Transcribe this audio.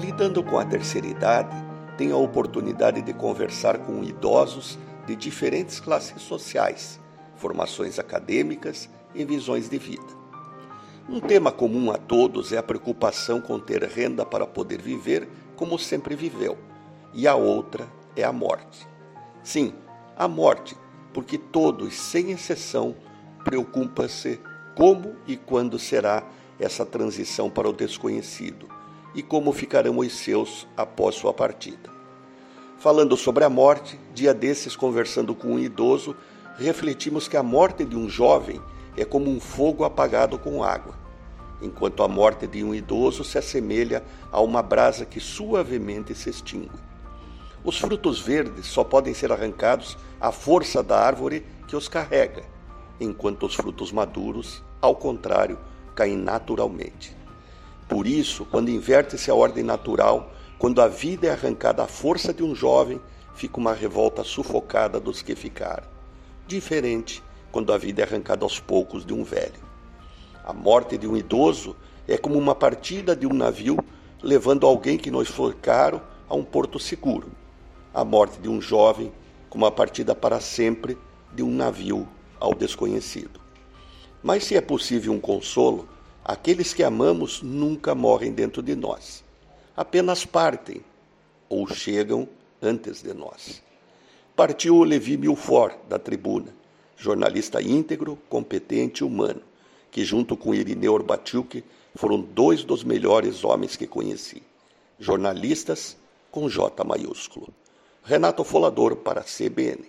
Lidando com a terceira idade, tenho a oportunidade de conversar com idosos de diferentes classes sociais, formações acadêmicas e visões de vida. Um tema comum a todos é a preocupação com ter renda para poder viver como sempre viveu, e a outra é a morte. Sim, a morte, porque todos, sem exceção, preocupam-se como e quando será essa transição para o desconhecido e como ficarão os seus após sua partida. Falando sobre a morte, dia desses conversando com um idoso, refletimos que a morte de um jovem é como um fogo apagado com água, enquanto a morte de um idoso se assemelha a uma brasa que suavemente se extingue. Os frutos verdes só podem ser arrancados à força da árvore que os carrega, enquanto os frutos maduros, ao contrário, caem naturalmente. Por isso, quando inverte-se a ordem natural, quando a vida é arrancada à força de um jovem, fica uma revolta sufocada dos que ficaram. Diferente quando a vida é arrancada aos poucos de um velho. A morte de um idoso é como uma partida de um navio levando alguém que nos foi caro a um porto seguro. A morte de um jovem como a partida para sempre de um navio ao desconhecido. Mas se é possível um consolo, aqueles que amamos nunca morrem dentro de nós. Apenas partem ou chegam antes de nós. Partiu o Levi Milfort da tribuna, jornalista íntegro, competente e humano, que junto com Irineu Orbatiuk foram dois dos melhores homens que conheci. Jornalistas com J maiúsculo. Renato Folador para a CBN.